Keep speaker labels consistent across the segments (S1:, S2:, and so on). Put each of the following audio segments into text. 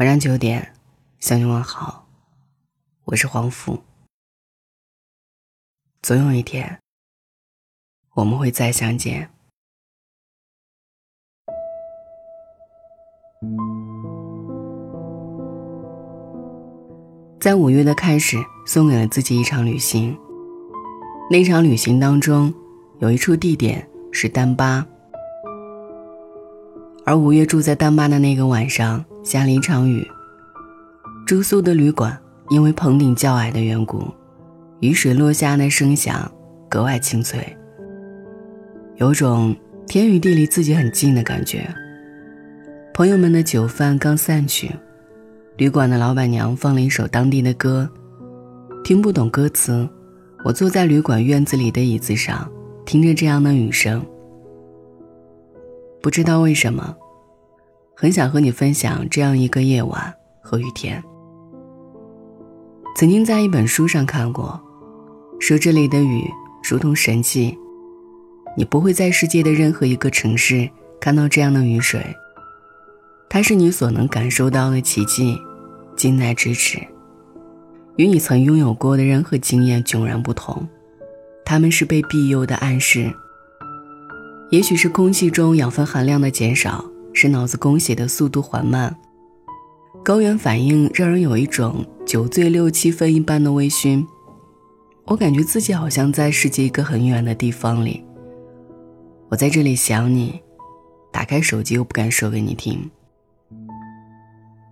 S1: 晚上九点，向你问好，我是黄甫。总有一天，我们会再相见。在五月的开始，送给了自己一场旅行。那场旅行当中，有一处地点是丹巴，而五月住在丹巴的那个晚上，下了一场雨。住宿的旅馆因为棚顶较矮的缘故，雨水落下那声响格外清脆，有种天与地离自己很近的感觉。朋友们的酒饭刚散去。旅馆的老板娘放了一首当地的歌，听不懂歌词。我坐在旅馆院子里的椅子上，听着这样的雨声。不知道为什么，很想和你分享这样一个夜晚和雨天。曾经在一本书上看过，说这里的雨如同神迹，你不会在世界的任何一个城市看到这样的雨水。它是你所能感受到的奇迹。近在咫尺，与你曾拥有过的任何经验迥然不同。他们是被庇佑的暗示。也许是空气中养分含量的减少，使脑子供血的速度缓慢。高原反应让人有一种酒醉六七分一般的微醺。我感觉自己好像在世界一个很远的地方里。我在这里想你，打开手机又不敢说给你听。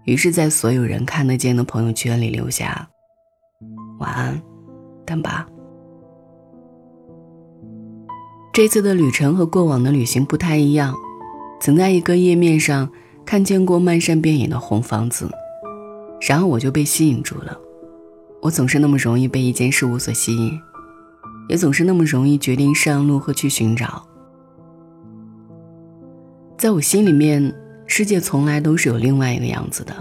S1: 于是，在所有人看得见的朋友圈里留下“晚安，丹巴”。这次的旅程和过往的旅行不太一样，曾在一个页面上看见过漫山遍野的红房子，然后我就被吸引住了。我总是那么容易被一件事物所吸引，也总是那么容易决定上路和去寻找。在我心里面。世界从来都是有另外一个样子的。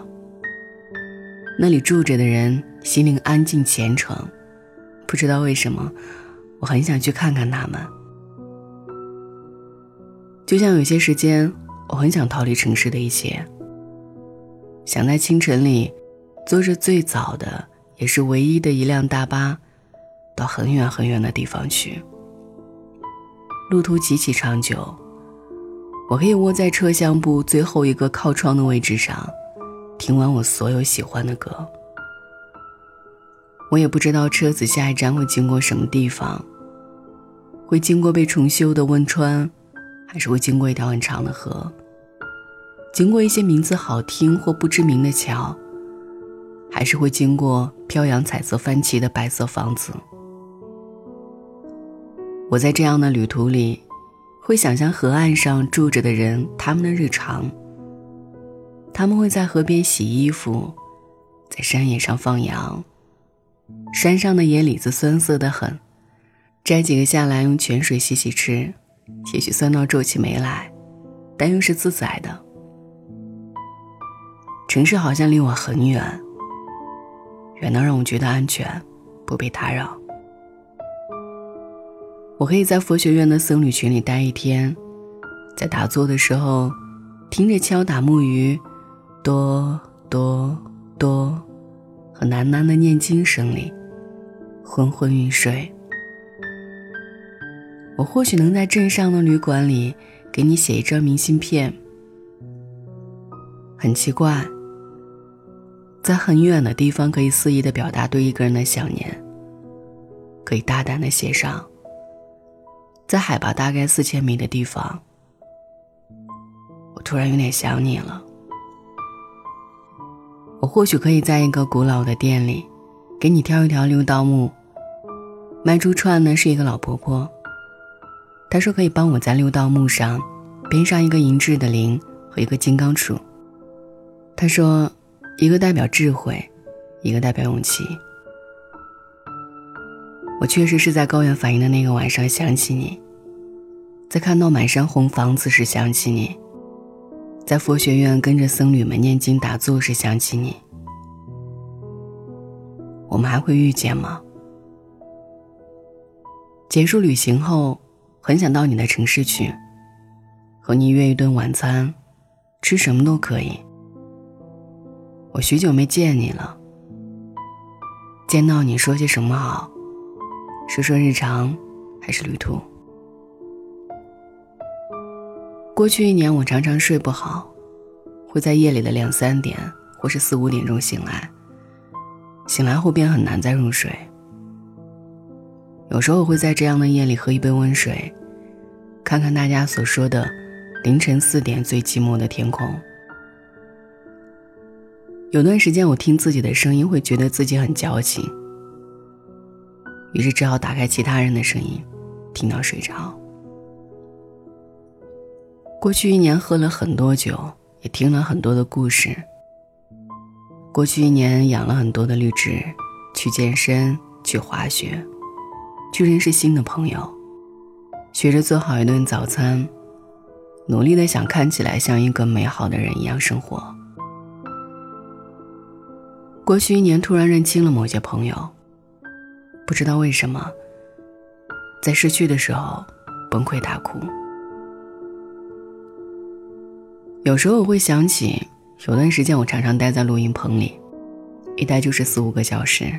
S1: 那里住着的人心灵安静虔诚，不知道为什么，我很想去看看他们。就像有些时间，我很想逃离城市的一切，想在清晨里，坐着最早的也是唯一的一辆大巴，到很远很远的地方去。路途极其长久。我可以窝在车厢部最后一个靠窗的位置上，听完我所有喜欢的歌。我也不知道车子下一站会经过什么地方，会经过被重修的汶川，还是会经过一条很长的河，经过一些名字好听或不知名的桥，还是会经过飘扬彩色帆旗的白色房子。我在这样的旅途里。会想象河岸上住着的人，他们的日常。他们会在河边洗衣服，在山野上放羊。山上的野李子酸涩的很，摘几个下来用泉水洗洗吃，也许酸到皱起眉来，但又是自在的。城市好像离我很远，远到让我觉得安全，不被打扰。我可以在佛学院的僧侣群里待一天，在打坐的时候，听着敲打木鱼，哆哆哆，和喃喃的念经声里，昏昏欲睡。我或许能在镇上的旅馆里给你写一张明信片。很奇怪，在很远的地方可以肆意的表达对一个人的想念，可以大胆的写上。在海拔大概四千米的地方，我突然有点想你了。我或许可以在一个古老的店里，给你挑一条六道木。卖珠串的是一个老婆婆，他说可以帮我在六道木上编上一个银质的铃和一个金刚杵。他说，一个代表智慧，一个代表勇气。我确实是在高原反应的那个晚上想起你，在看到满山红房子时想起你，在佛学院跟着僧侣们念经打坐时想起你。我们还会遇见吗？结束旅行后，很想到你的城市去，和你约一顿晚餐，吃什么都可以。我许久没见你了，见到你说些什么好？说说日常，还是旅途？过去一年，我常常睡不好，会在夜里的两三点或是四五点钟醒来。醒来后便很难再入睡。有时候会在这样的夜里喝一杯温水，看看大家所说的凌晨四点最寂寞的天空。有段时间，我听自己的声音会觉得自己很矫情，于是只好打开其他人的声音，听到睡着。过去一年喝了很多酒，也听了很多的故事。过去一年养了很多的绿植，去健身，去滑雪，去认识新的朋友，学着做好一顿早餐，努力的想看起来像一个美好的人一样生活。过去一年突然认清了某些朋友，不知道为什么，在失去的时候崩溃大哭。有时候我会想起，有段时间我常常待在录音棚里，一待就是四五个小时。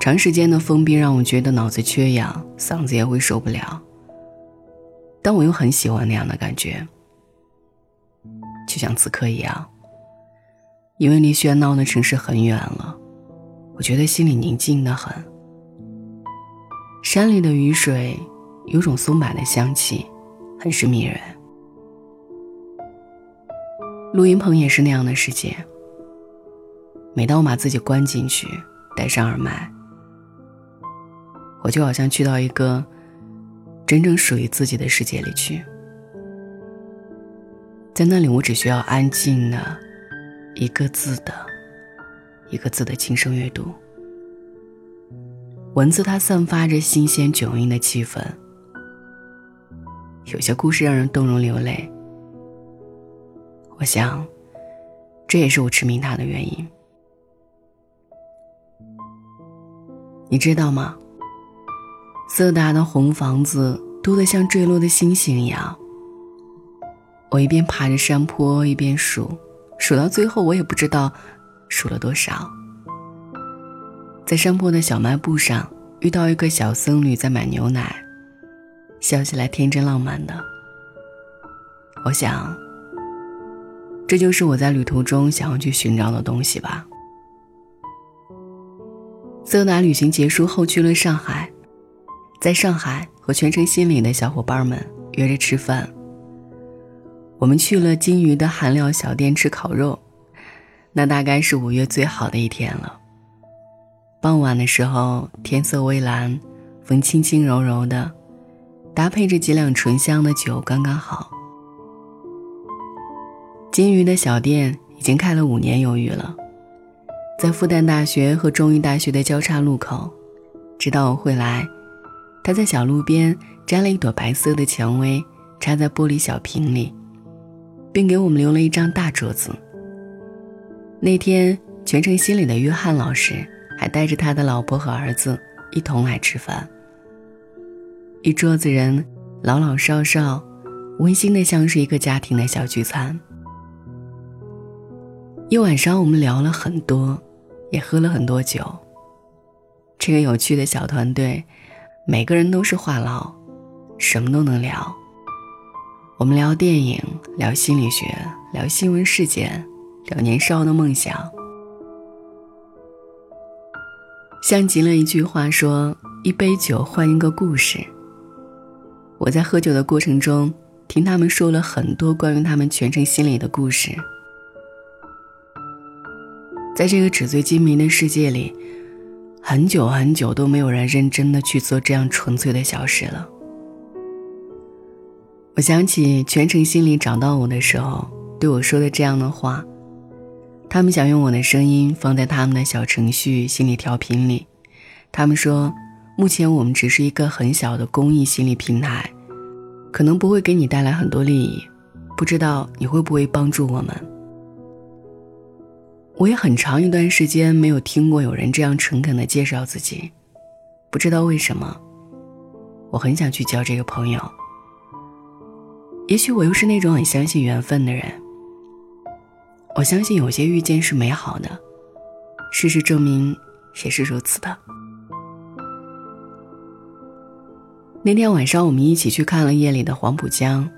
S1: 长时间的封闭让我觉得脑子缺氧，嗓子也会受不了。但我又很喜欢那样的感觉，就像此刻一样。因为离喧闹的城市很远了，我觉得心里宁静的很。山里的雨水有种松柏的香气，很是迷人。录音棚也是那样的世界。每当我把自己关进去，戴上耳麦，我就好像去到一个真正属于自己的世界里去。在那里，我只需要安静的，一个字的，一个字的轻声阅读。文字它散发着新鲜迥异的气氛，有些故事让人动容流泪。我想，这也是我痴迷它的原因。你知道吗？色达的红房子多得像坠落的星星一样。我一边爬着山坡，一边数，数到最后，我也不知道数了多少。在山坡的小卖部上，遇到一个小僧侣在买牛奶，笑起来天真浪漫的。我想。这就是我在旅途中想要去寻找的东西吧。色达旅行结束后去了上海，在上海和全城心里的小伙伴们约着吃饭。我们去了金鱼的韩料小店吃烤肉，那大概是五月最好的一天了。傍晚的时候，天色微蓝，风轻轻柔柔的，搭配着几两醇香的酒，刚刚好。金鱼的小店已经开了五年有余了，在复旦大学和中医大学的交叉路口，知道我会来，他在小路边摘了一朵白色的蔷薇，插在玻璃小瓶里，并给我们留了一张大桌子。那天，全城心里的约翰老师还带着他的老婆和儿子一同来吃饭。一桌子人，老老少少，温馨的像是一个家庭的小聚餐。一晚上，我们聊了很多，也喝了很多酒。这个有趣的小团队，每个人都是话痨，什么都能聊。我们聊电影，聊心理学，聊新闻事件，聊年少的梦想。像极了一句话说：“一杯酒换一个故事。”我在喝酒的过程中，听他们说了很多关于他们全程心理的故事。在这个纸醉金迷的世界里，很久很久都没有人认真的去做这样纯粹的小事了。我想起全程心里找到我的时候对我说的这样的话，他们想用我的声音放在他们的小程序心理调频里，他们说，目前我们只是一个很小的公益心理平台，可能不会给你带来很多利益，不知道你会不会帮助我们。我也很长一段时间没有听过有人这样诚恳的介绍自己，不知道为什么，我很想去交这个朋友。也许我又是那种很相信缘分的人。我相信有些遇见是美好的，事实证明也是如此的。那天晚上，我们一起去看了夜里的黄浦江。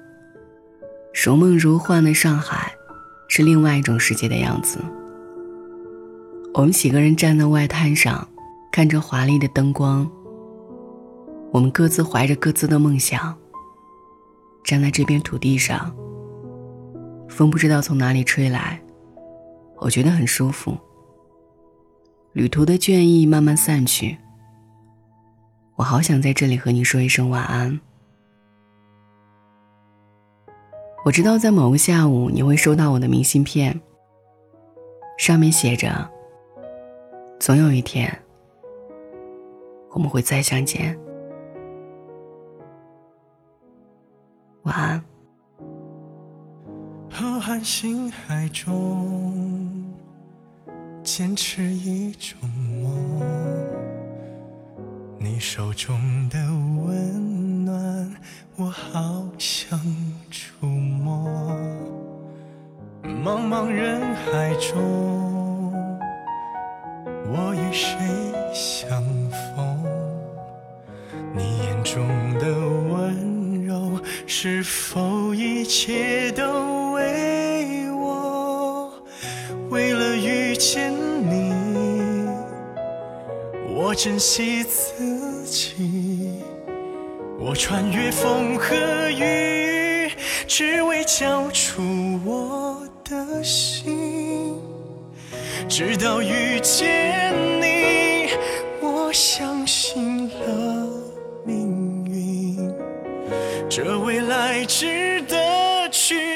S1: 如梦如幻的上海，是另外一种世界的样子。我们几个人站在外滩上，看着华丽的灯光。我们各自怀着各自的梦想，站在这片土地上。风不知道从哪里吹来，我觉得很舒服。旅途的倦意慢慢散去，我好想在这里和你说一声晚安。我知道在某个下午你会收到我的明信片，上面写着。总有一天，我们会再相见。晚安。
S2: 浩瀚星海中，坚持一种梦。你手中的温暖，我好想触摸。茫茫人海中。我与谁相逢？你眼中的温柔，是否一切都为我？为了遇见你，我珍惜自己，我穿越风和雨，只为交出我的心。直到遇见你，我相信了命运，这未来值得去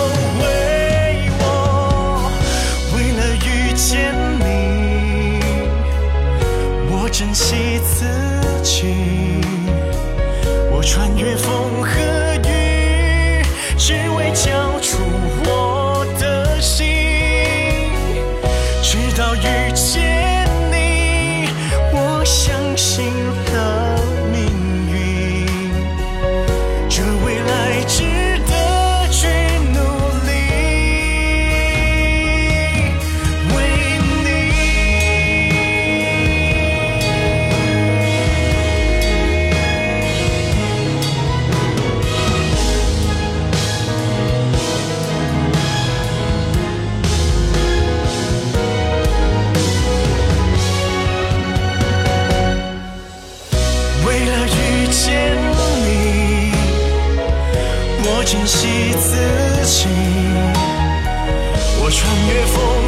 S2: 穿越风。